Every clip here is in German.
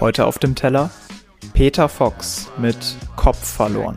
Heute auf dem Teller Peter Fox mit Kopf verloren.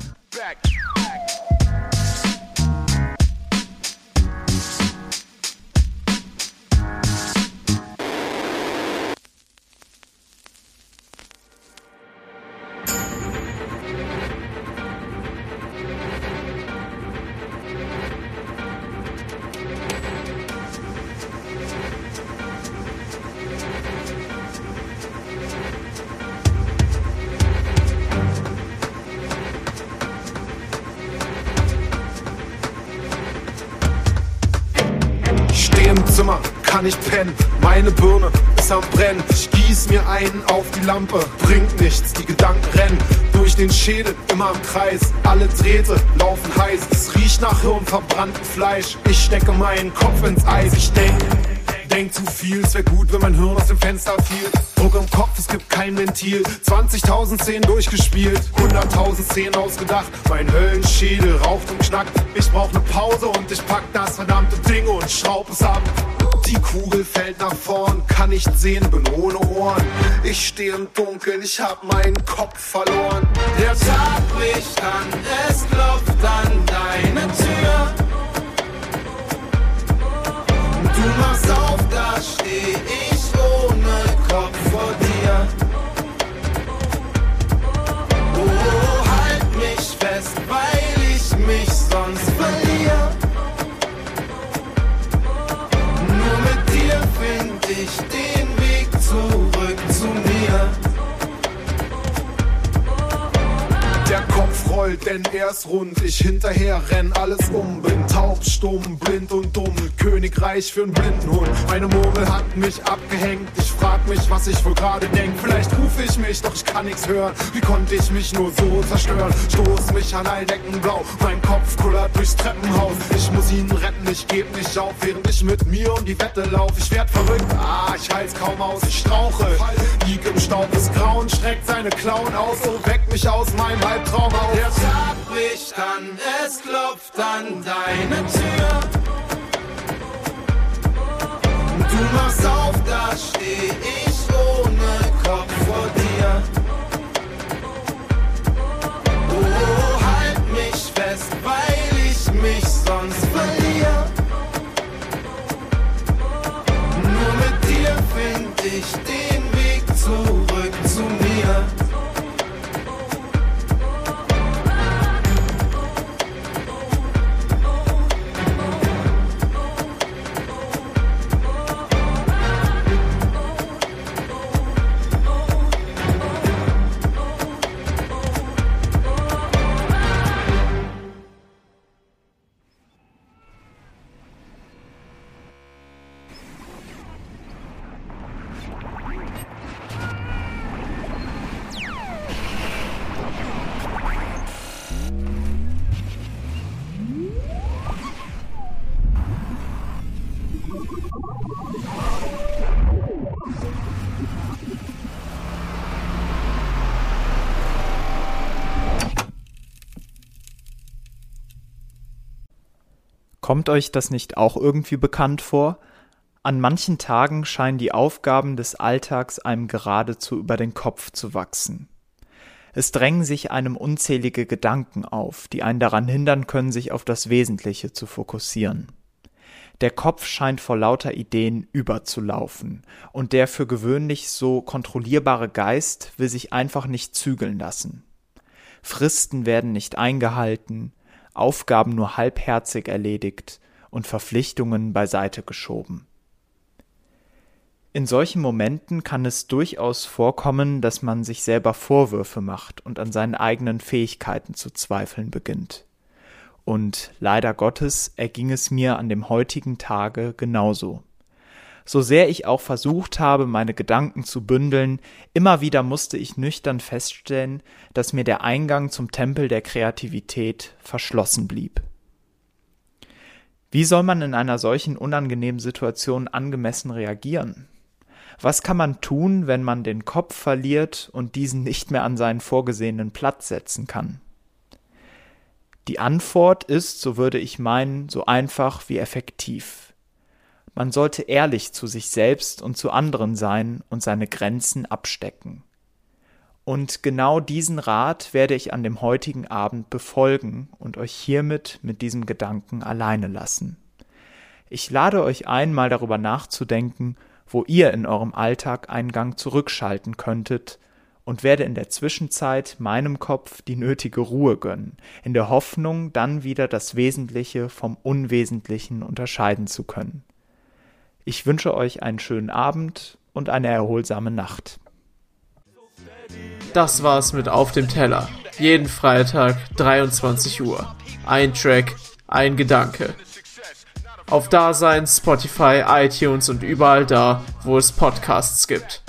Zimmer, kann ich pennen. Meine Birne ist am Brennen. Ich gieß mir einen auf die Lampe. Bringt nichts, die Gedanken rennen durch den Schädel, immer im Kreis. Alle Drähte laufen heiß. Es riecht nach Hirn, verbranntem Fleisch. Ich stecke meinen Kopf ins Eis. Ich denk, denk zu viel. Es wär gut, wenn mein Hirn aus dem Fenster fiel. Druck im Kopf, es gibt kein Ventil. 20.000 Szenen durchgespielt, 100.000 Szenen ausgedacht. Mein Höllenschädel raucht und knackt. Ich brauch ne Pause und ich pack das verdammte Ding und schraub es ab. Die Kugel fällt nach vorn, kann nicht sehen, bin ohne Ohren. Ich stehe im Dunkeln, ich hab meinen Kopf verloren. Der Tag bricht an, es klopft an deine Tür. Rollt, denn er ist rund. Ich hinterher renn alles um. Bin taub, stumm, blind und dumm. Königreich für einen Blindenhund. Meine Murmel hat mich abgehängt. Ich frag mich, was ich wohl gerade denk. Vielleicht rufe ich mich, doch ich kann nichts hören. Wie konnte ich mich nur so zerstören? Stoß mich an all Decken blau. Mein Kopf kullert durchs Treppenhaus. Ich muss ihn retten, ich geb nicht auf, während ich mit mir um die Wette lauf. Ich werd verrückt, ah, ich halt's kaum aus. Ich strauche, lieg im Staub des Grauen, streckt seine Klauen aus. So weckt mich aus meinem Albtraum auf. Der Tag bricht an, es klopft an deine Tür. Du machst auf, richtig. Kommt euch das nicht auch irgendwie bekannt vor? An manchen Tagen scheinen die Aufgaben des Alltags einem geradezu über den Kopf zu wachsen. Es drängen sich einem unzählige Gedanken auf, die einen daran hindern können, sich auf das Wesentliche zu fokussieren. Der Kopf scheint vor lauter Ideen überzulaufen, und der für gewöhnlich so kontrollierbare Geist will sich einfach nicht zügeln lassen. Fristen werden nicht eingehalten, Aufgaben nur halbherzig erledigt und Verpflichtungen beiseite geschoben. In solchen Momenten kann es durchaus vorkommen, dass man sich selber Vorwürfe macht und an seinen eigenen Fähigkeiten zu zweifeln beginnt. Und leider Gottes erging es mir an dem heutigen Tage genauso. So sehr ich auch versucht habe, meine Gedanken zu bündeln, immer wieder musste ich nüchtern feststellen, dass mir der Eingang zum Tempel der Kreativität verschlossen blieb. Wie soll man in einer solchen unangenehmen Situation angemessen reagieren? Was kann man tun, wenn man den Kopf verliert und diesen nicht mehr an seinen vorgesehenen Platz setzen kann? Die Antwort ist, so würde ich meinen, so einfach wie effektiv. Man sollte ehrlich zu sich selbst und zu anderen sein und seine Grenzen abstecken. Und genau diesen Rat werde ich an dem heutigen Abend befolgen und euch hiermit mit diesem Gedanken alleine lassen. Ich lade euch ein, mal darüber nachzudenken, wo ihr in eurem Alltag einen Gang zurückschalten könntet und werde in der Zwischenzeit meinem Kopf die nötige Ruhe gönnen, in der Hoffnung, dann wieder das Wesentliche vom Unwesentlichen unterscheiden zu können. Ich wünsche euch einen schönen Abend und eine erholsame Nacht. Das war's mit Auf dem Teller. Jeden Freitag 23 Uhr. Ein Track, ein Gedanke. Auf Dasein, Spotify, iTunes und überall da, wo es Podcasts gibt.